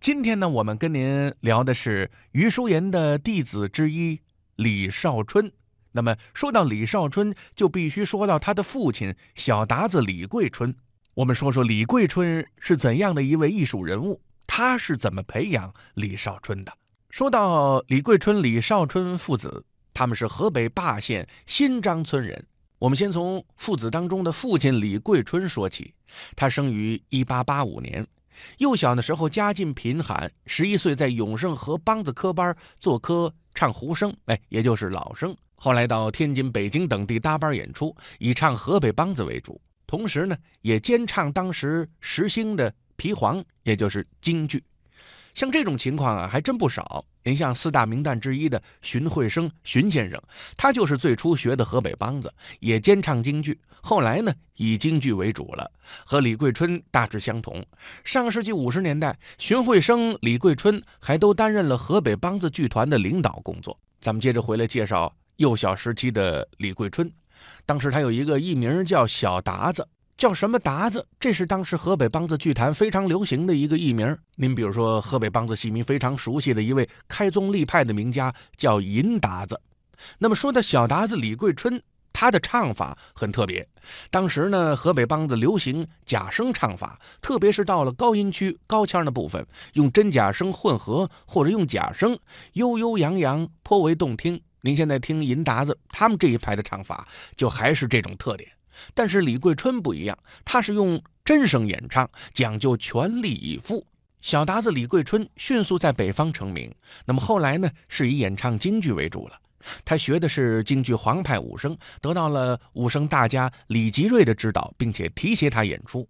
今天呢，我们跟您聊的是余叔岩的弟子之一李少春。那么说到李少春，就必须说到他的父亲小达子李桂春。我们说说李桂春是怎样的一位艺术人物，他是怎么培养李少春的。说到李桂春、李少春父子，他们是河北霸县新张村人。我们先从父子当中的父亲李桂春说起，他生于一八八五年。幼小的时候家境贫寒，十一岁在永盛河梆子科班做科唱胡生，哎，也就是老生。后来到天津、北京等地搭班演出，以唱河北梆子为主，同时呢也兼唱当时时兴的皮黄，也就是京剧。像这种情况啊，还真不少。您像四大名旦之一的荀慧生荀先生，他就是最初学的河北梆子，也兼唱京剧。后来呢，以京剧为主了，和李桂春大致相同。上世纪五十年代，荀慧生、李桂春还都担任了河北梆子剧团的领导工作。咱们接着回来介绍幼小时期的李桂春，当时他有一个艺名叫小达子。叫什么达子？这是当时河北梆子剧坛非常流行的一个艺名。您比如说，河北梆子戏迷非常熟悉的一位开宗立派的名家叫银达子。那么说到小达子李桂春，他的唱法很特别。当时呢，河北梆子流行假声唱法，特别是到了高音区、高腔的部分，用真假声混合或者用假声，悠悠扬扬，颇为动听。您现在听银达子他们这一派的唱法，就还是这种特点。但是李桂春不一样，他是用真声演唱，讲究全力以赴。小达子李桂春迅速在北方成名，那么后来呢，是以演唱京剧为主了。他学的是京剧黄派武生，得到了武生大家李吉瑞的指导，并且提携他演出。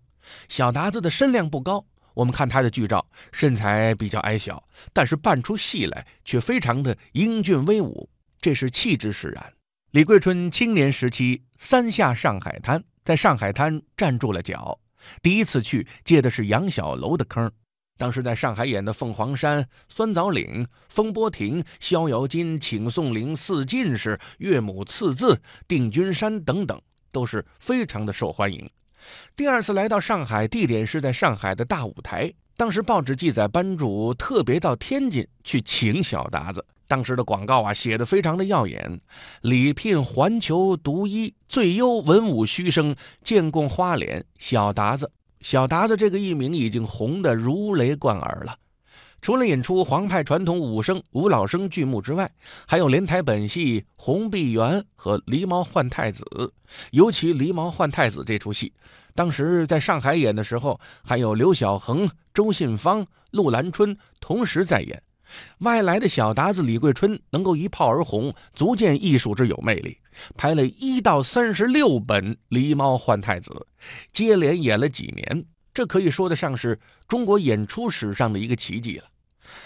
小达子的身量不高，我们看他的剧照，身材比较矮小，但是扮出戏来却非常的英俊威武，这是气质使然。李桂春青年时期三下上海滩，在上海滩站住了脚。第一次去接的是杨小楼的坑，当时在上海演的《凤凰山》《酸枣岭》《风波亭》《逍遥津》《请宋陵》《四进士》《岳母刺字》《定军山》等等，都是非常的受欢迎。第二次来到上海，地点是在上海的大舞台。当时报纸记载，班主特别到天津去请小达子。当时的广告啊，写的非常的耀眼，礼聘环球独一最优文武须生，建供花脸小达子。小达子这个艺名已经红得如雷贯耳了。除了演出黄派传统武生、武老生剧目之外，还有连台本戏《红碧园》和《狸猫换太子》。尤其《狸猫换太子》这出戏，当时在上海演的时候，还有刘小恒、周信芳、陆兰春同时在演。外来的小达子李桂春能够一炮而红，足见艺术之有魅力。拍了一到三十六本《狸猫换太子》，接连演了几年，这可以说得上是中国演出史上的一个奇迹了。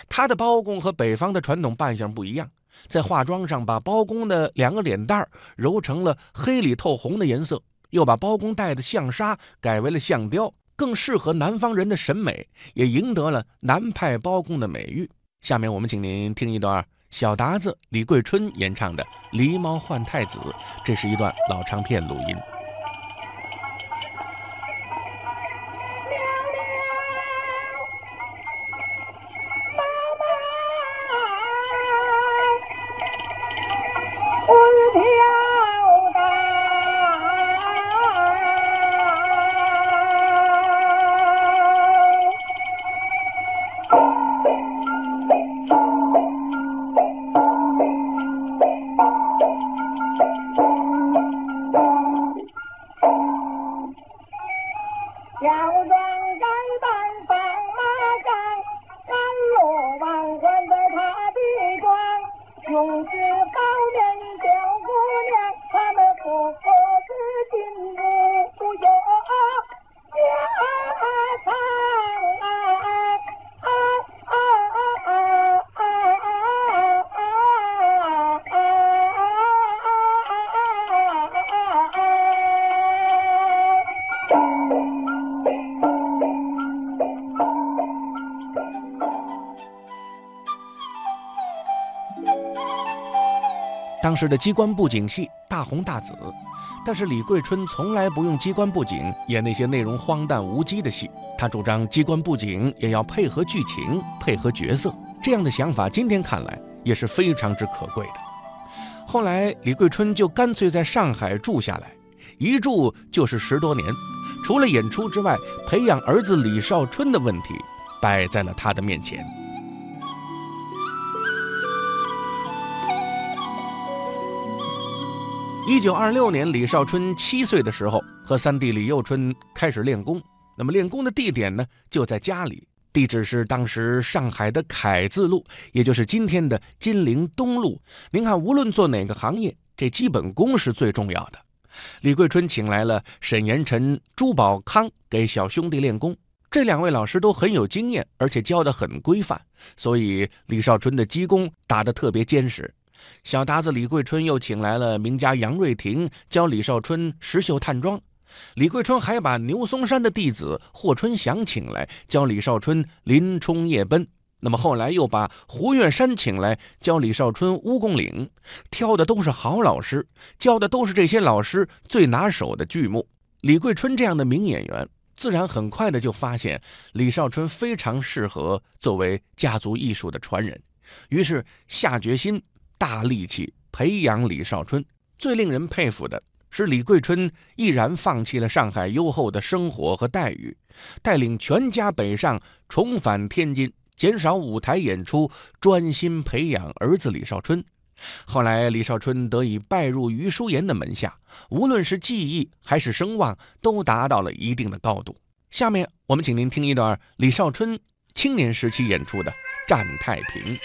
他的包公和北方的传统扮相不一样，在化妆上把包公的两个脸蛋儿揉成了黑里透红的颜色，又把包公戴的象纱改为了象雕，更适合南方人的审美，也赢得了南派包公的美誉。下面我们请您听一段小达子李桂春演唱的《狸猫换太子》，这是一段老唱片录音。当时的机关布景戏大红大紫，但是李桂春从来不用机关布景演那些内容荒诞无稽的戏，他主张机关布景也要配合剧情、配合角色。这样的想法，今天看来也是非常之可贵的。后来，李桂春就干脆在上海住下来，一住就是十多年。除了演出之外，培养儿子李少春的问题摆在了他的面前。一九二六年，李少春七岁的时候，和三弟李幼春开始练功。那么练功的地点呢，就在家里，地址是当时上海的凯字路，也就是今天的金陵东路。您看，无论做哪个行业，这基本功是最重要的。李桂春请来了沈延臣、朱宝康给小兄弟练功，这两位老师都很有经验，而且教得很规范，所以李少春的基功打得特别坚实。小达子李桂春又请来了名家杨瑞亭教李少春石绣探庄，李桂春还把牛松山的弟子霍春祥请来教李少春林冲夜奔。那么后来又把胡月山请来教李少春蜈蚣岭，挑的都是好老师，教的都是这些老师最拿手的剧目。李桂春这样的名演员，自然很快的就发现李少春非常适合作为家族艺术的传人，于是下决心。大力气培养李少春，最令人佩服的是李桂春毅然放弃了上海优厚的生活和待遇，带领全家北上，重返天津，减少舞台演出，专心培养儿子李少春。后来，李少春得以拜入余叔岩的门下，无论是技艺还是声望，都达到了一定的高度。下面，我们请您听一段李少春青年时期演出的《战太平》。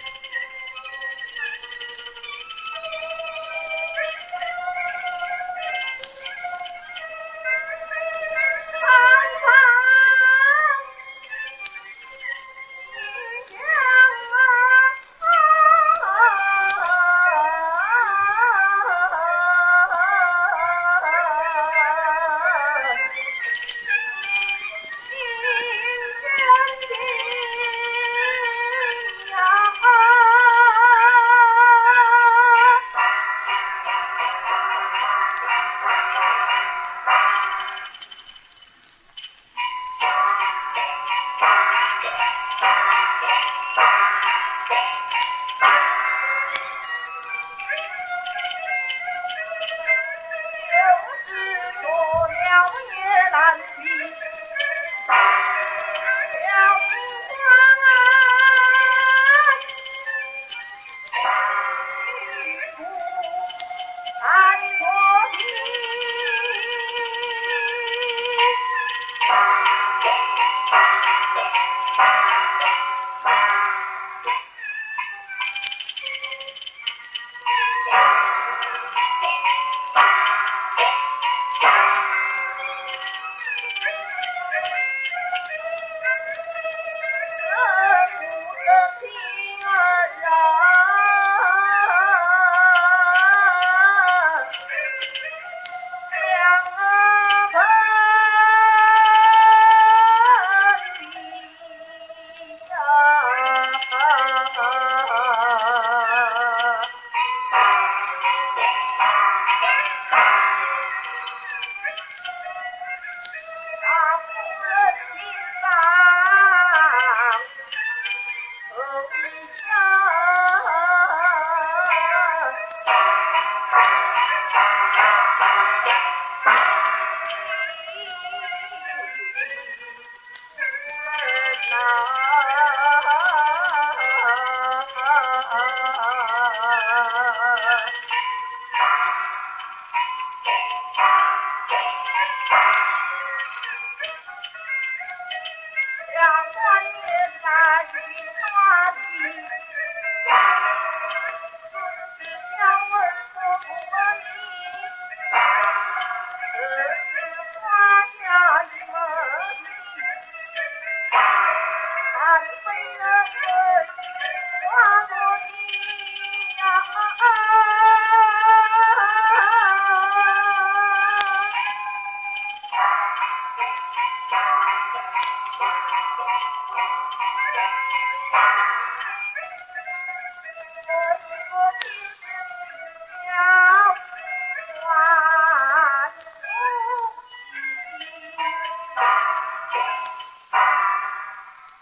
Thank you.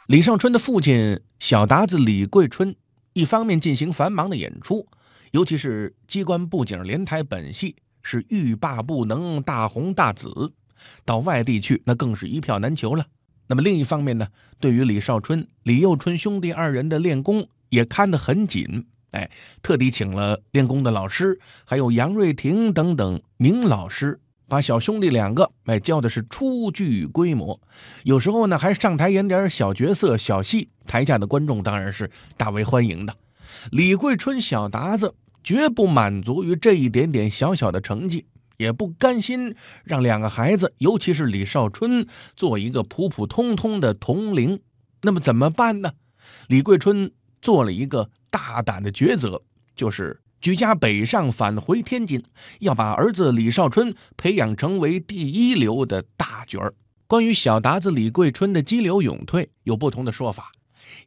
李少春的父亲小达子李桂春，一方面进行繁忙的演出，尤其是机关布景连台本戏是欲罢不能，大红大紫，到外地去那更是一票难求了。那么另一方面呢，对于李少春、李幼春兄弟二人的练功也看得很紧，哎，特地请了练功的老师，还有杨瑞婷等等名老师。把小兄弟两个哎教的是初具规模，有时候呢还上台演点小角色、小戏，台下的观众当然是大为欢迎的。李桂春、小达子绝不满足于这一点点小小的成绩，也不甘心让两个孩子，尤其是李少春做一个普普通通的童龄。那么怎么办呢？李桂春做了一个大胆的抉择，就是。举家北上，返回天津，要把儿子李少春培养成为第一流的大角儿。关于小达子李桂春的激流勇退，有不同的说法。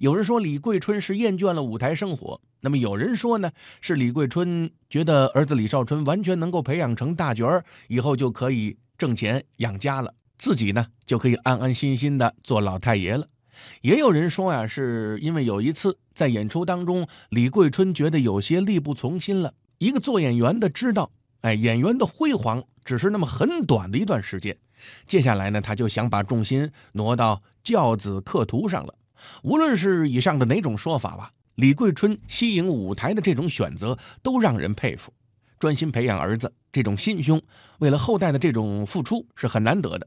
有人说李桂春是厌倦了舞台生活，那么有人说呢，是李桂春觉得儿子李少春完全能够培养成大角儿，以后就可以挣钱养家了，自己呢就可以安安心心的做老太爷了。也有人说呀，是因为有一次在演出当中，李桂春觉得有些力不从心了。一个做演员的知道，哎，演员的辉煌只是那么很短的一段时间，接下来呢，他就想把重心挪到教子课徒上了。无论是以上的哪种说法吧，李桂春吸引舞台的这种选择都让人佩服。专心培养儿子这种心胸，为了后代的这种付出是很难得的。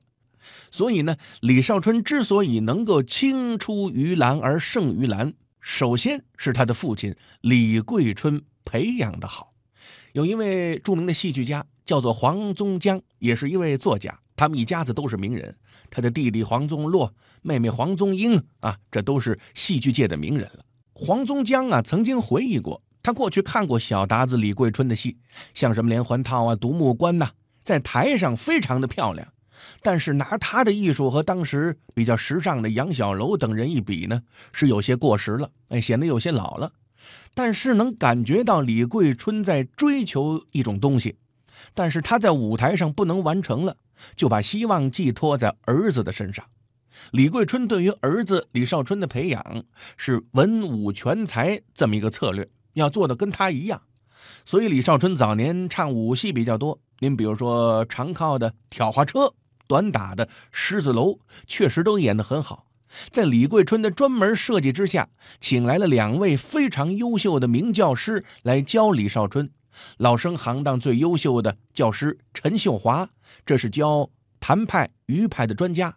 所以呢，李少春之所以能够青出于蓝而胜于蓝，首先是他的父亲李桂春培养的好。有一位著名的戏剧家叫做黄宗江，也是一位作家，他们一家子都是名人。他的弟弟黄宗洛，妹妹黄宗英啊，这都是戏剧界的名人了。黄宗江啊，曾经回忆过，他过去看过小达子李桂春的戏，像什么连环套啊、独木关呐，在台上非常的漂亮。但是拿他的艺术和当时比较时尚的杨小楼等人一比呢，是有些过时了，哎，显得有些老了。但是能感觉到李桂春在追求一种东西，但是他在舞台上不能完成了，就把希望寄托在儿子的身上。李桂春对于儿子李少春的培养是文武全才这么一个策略，要做的跟他一样。所以李少春早年唱武戏比较多，您比如说常靠的挑花车。短打的狮子楼确实都演得很好，在李桂春的专门设计之下，请来了两位非常优秀的名教师来教李少春。老生行当最优秀的教师陈秀华，这是教谭派、余派的专家。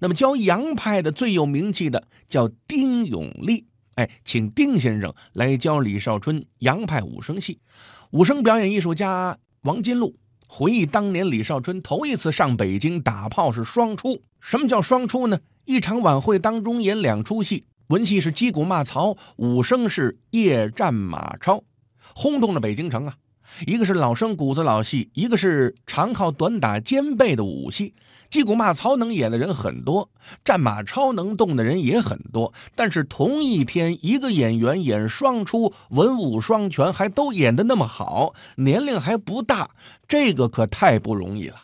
那么教杨派的最有名气的叫丁永利，哎，请丁先生来教李少春杨派武生戏。武生表演艺术家王金禄。回忆当年李少春头一次上北京打炮是双出，什么叫双出呢？一场晚会当中演两出戏，文戏是击鼓骂曹，武生是夜战马超，轰动了北京城啊！一个是老生骨子老戏，一个是长靠短打兼备的武戏。击鼓骂曹能演的人很多，战马超能动的人也很多，但是同一天一个演员演双出，文武双全，还都演得那么好，年龄还不大，这个可太不容易了。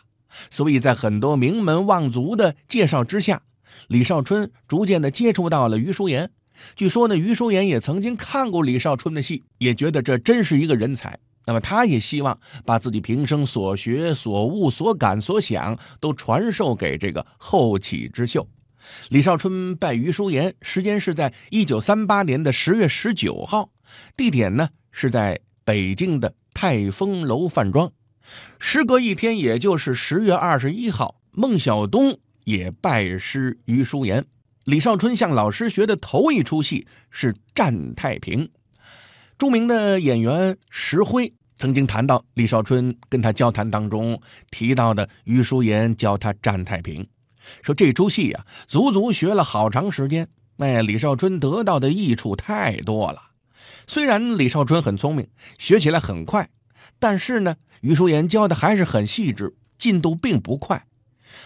所以在很多名门望族的介绍之下，李少春逐渐的接触到了于淑妍。据说呢，于淑妍也曾经看过李少春的戏，也觉得这真是一个人才。那么，他也希望把自己平生所学、所悟、所感、所想都传授给这个后起之秀。李少春拜于淑妍，时间是在一九三八年的十月十九号，地点呢是在北京的泰丰楼饭庄。时隔一天，也就是十月二十一号，孟小冬也拜师于淑妍。李少春向老师学的头一出戏是《战太平》。著名的演员石辉曾经谈到李少春跟他交谈当中提到的于淑妍教他战太平，说这出戏啊足足学了好长时间，哎，李少春得到的益处太多了。虽然李少春很聪明，学起来很快，但是呢，于淑妍教的还是很细致，进度并不快。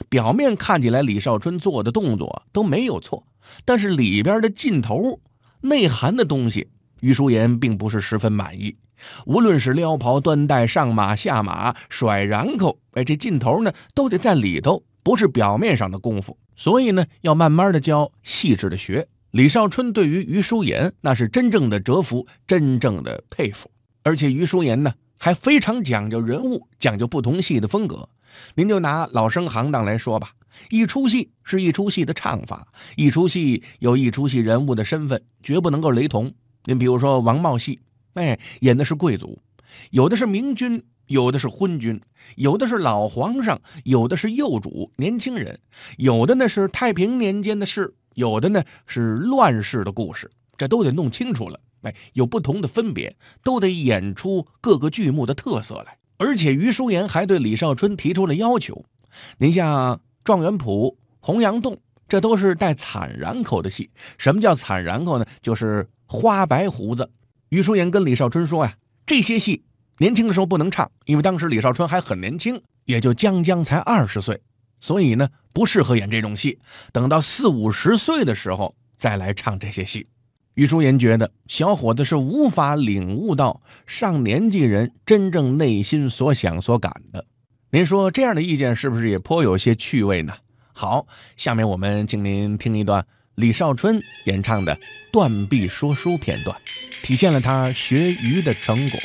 表面看起来李少春做的动作都没有错，但是里边的劲头、内涵的东西。于淑妍并不是十分满意，无论是撩袍端带、上马下马、甩然口，哎，这劲头呢都得在里头，不是表面上的功夫。所以呢，要慢慢的教，细致的学。李少春对于于淑妍那是真正的折服，真正的佩服。而且于淑妍呢，还非常讲究人物，讲究不同戏的风格。您就拿老生行当来说吧，一出戏是一出戏的唱法，一出戏有一出戏人物的身份，绝不能够雷同。您比如说王茂戏，哎，演的是贵族，有的是明君，有的是昏君，有的是老皇上，有的是幼主年轻人，有的呢是太平年间的事。有的呢是乱世的故事，这都得弄清楚了。哎，有不同的分别，都得演出各个剧目的特色来。而且于淑妍还对李少春提出了要求。您像《状元谱》《洪阳洞》，这都是带惨然口的戏。什么叫惨然口呢？就是花白胡子。于淑妍跟李少春说呀，这些戏年轻的时候不能唱，因为当时李少春还很年轻，也就将将才二十岁。所以呢，不适合演这种戏。等到四五十岁的时候再来唱这些戏。于淑妍觉得小伙子是无法领悟到上年纪人真正内心所想所感的。您说这样的意见是不是也颇有些趣味呢？好，下面我们请您听一段李少春演唱的《断臂说书》片段，体现了他学鱼的成果。